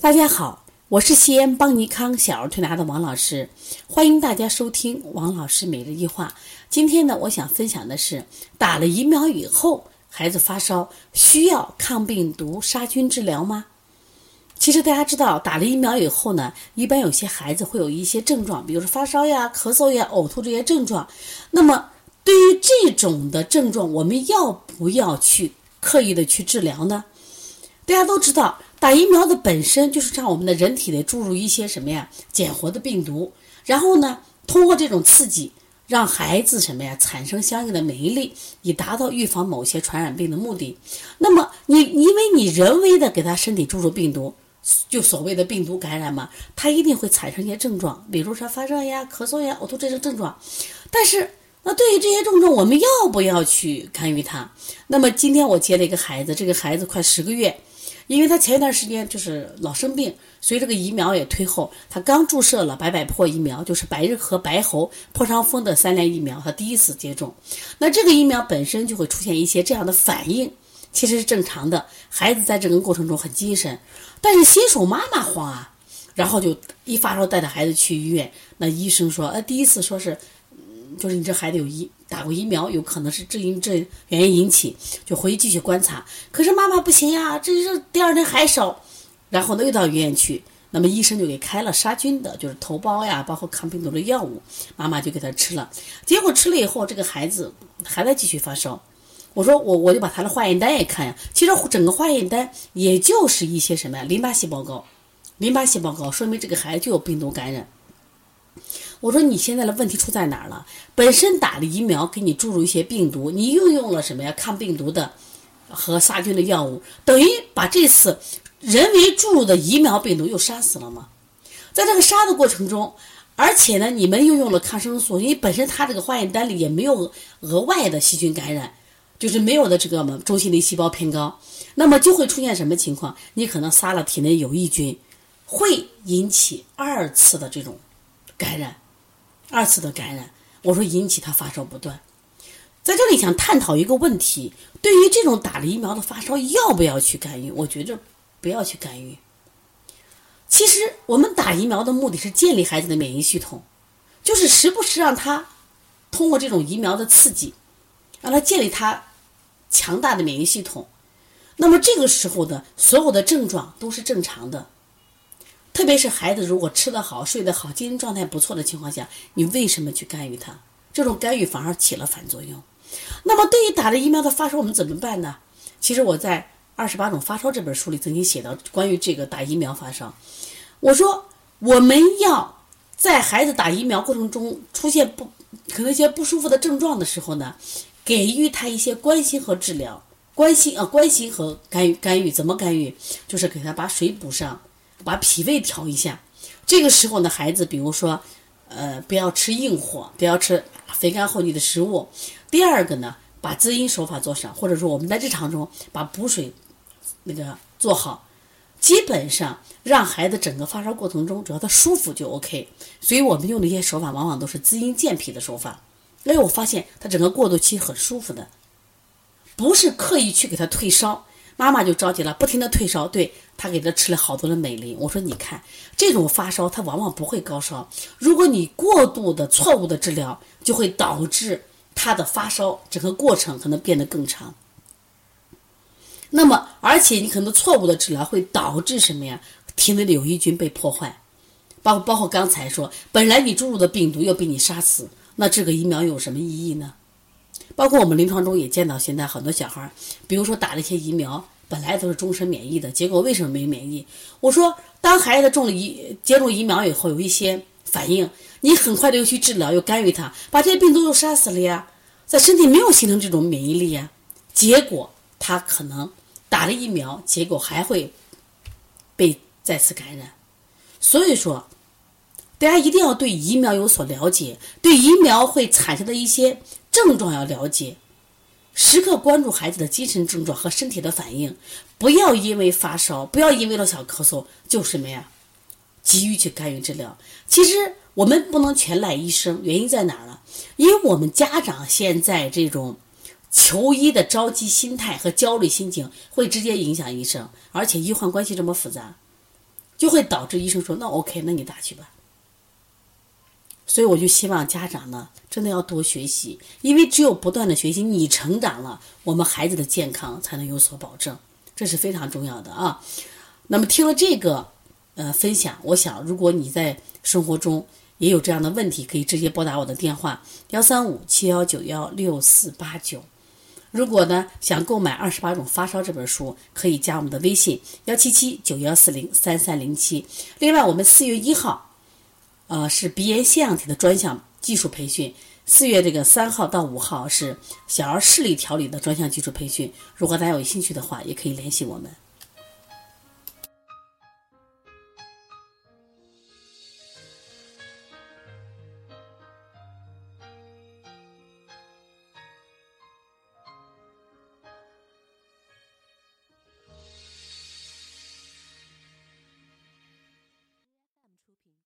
大家好，我是西安邦尼康小儿推拿的王老师，欢迎大家收听王老师每日一话。今天呢，我想分享的是打了疫苗以后，孩子发烧需要抗病毒杀菌治疗吗？其实大家知道，打了疫苗以后呢，一般有些孩子会有一些症状，比如说发烧呀、咳嗽呀、呕吐这些症状。那么对于这种的症状，我们要不要去刻意的去治疗呢？大家都知道，打疫苗的本身就是让我们的人体内注入一些什么呀，减活的病毒，然后呢，通过这种刺激，让孩子什么呀，产生相应的免疫力，以达到预防某些传染病的目的。那么你因为你人为的给他身体注入病毒，就所谓的病毒感染嘛，他一定会产生一些症状，比如说发热呀、咳嗽呀、呕吐这些症状。但是那对于这些症状，我们要不要去干预它？那么今天我接了一个孩子，这个孩子快十个月。因为他前一段时间就是老生病，所以这个疫苗也推后。他刚注射了白百破疫苗，就是白日咳、白喉、破伤风的三联疫苗，他第一次接种。那这个疫苗本身就会出现一些这样的反应，其实是正常的。孩子在这个过程中很精神，但是新手妈妈慌啊，然后就一发烧带着孩子去医院，那医生说，呃，第一次说是。就是你这孩子有疫打过疫苗，有可能是这因这原因引起，就回去继续观察。可是妈妈不行呀，这是第二天还烧，然后呢又到医院去，那么医生就给开了杀菌的，就是头孢呀，包括抗病毒的药物，妈妈就给他吃了。结果吃了以后，这个孩子还在继续发烧。我说我我就把他的化验单也看呀，其实整个化验单也就是一些什么呀，淋巴细胞高，淋巴细胞高，说明这个孩子就有病毒感染。我说你现在的问题出在哪儿了？本身打了疫苗，给你注入一些病毒，你又用了什么呀？抗病毒的和杀菌的药物，等于把这次人为注入的疫苗病毒又杀死了吗？在这个杀的过程中，而且呢，你们又用了抗生素，因为本身它这个化验单里也没有额外的细菌感染，就是没有的这个嘛中性粒细胞偏高，那么就会出现什么情况？你可能杀了体内有益菌，会引起二次的这种感染。二次的感染，我说引起他发烧不断，在这里想探讨一个问题：对于这种打了疫苗的发烧，要不要去干预？我觉着不要去干预。其实我们打疫苗的目的是建立孩子的免疫系统，就是时不时让他通过这种疫苗的刺激，让他建立他强大的免疫系统。那么这个时候的所有的症状都是正常的。特别是孩子如果吃得好、睡得好、精神状态不错的情况下，你为什么去干预他？这种干预反而起了反作用。那么，对于打了疫苗的发烧，我们怎么办呢？其实我在《二十八种发烧》这本书里曾经写到关于这个打疫苗发烧。我说，我们要在孩子打疫苗过程中出现不可能一些不舒服的症状的时候呢，给予他一些关心和治疗。关心啊，关心和干预干预怎么干预？就是给他把水补上。把脾胃调一下，这个时候呢，孩子比如说，呃，不要吃硬货，不要吃肥甘厚腻的食物。第二个呢，把滋阴手法做上，或者说我们在日常中把补水那个做好，基本上让孩子整个发烧过程中，只要他舒服就 OK。所以我们用的一些手法，往往都是滋阴健脾的手法。因为我发现他整个过渡期很舒服的，不是刻意去给他退烧。妈妈就着急了，不停的退烧，对他给他吃了好多的美林。我说你看，这种发烧他往往不会高烧，如果你过度的错误的治疗，就会导致他的发烧整个过程可能变得更长。那么，而且你可能错误的治疗会导致什么呀？体内的有益菌被破坏，包包括刚才说，本来你注入的病毒又被你杀死，那这个疫苗有什么意义呢？包括我们临床中也见到，现在很多小孩，比如说打了一些疫苗，本来都是终身免疫的，结果为什么没免疫？我说，当孩子中了疫接种疫苗以后，有一些反应，你很快的又去治疗，又干预他，把这些病毒又杀死了呀，在身体没有形成这种免疫力呀，结果他可能打了疫苗，结果还会被再次感染。所以说，大家一定要对疫苗有所了解，对疫苗会产生的一些。症状要了解，时刻关注孩子的精神症状和身体的反应，不要因为发烧，不要因为了小咳嗽就什么呀，急于去干预治疗。其实我们不能全赖医生，原因在哪儿呢？因为我们家长现在这种求医的着急心态和焦虑心情，会直接影响医生，而且医患关系这么复杂，就会导致医生说那 OK，那你打去吧。所以我就希望家长呢，真的要多学习，因为只有不断的学习，你成长了，我们孩子的健康才能有所保证，这是非常重要的啊。那么听了这个呃分享，我想如果你在生活中也有这样的问题，可以直接拨打我的电话幺三五七幺九幺六四八九。如果呢想购买《二十八种发烧》这本书，可以加我们的微信幺七七九幺四零三三零七。另外，我们四月一号，呃，是鼻炎腺样体的专项技术培训；四月这个三号到五号是小儿视力调理的专项技术培训。如果大家有兴趣的话，也可以联系我们。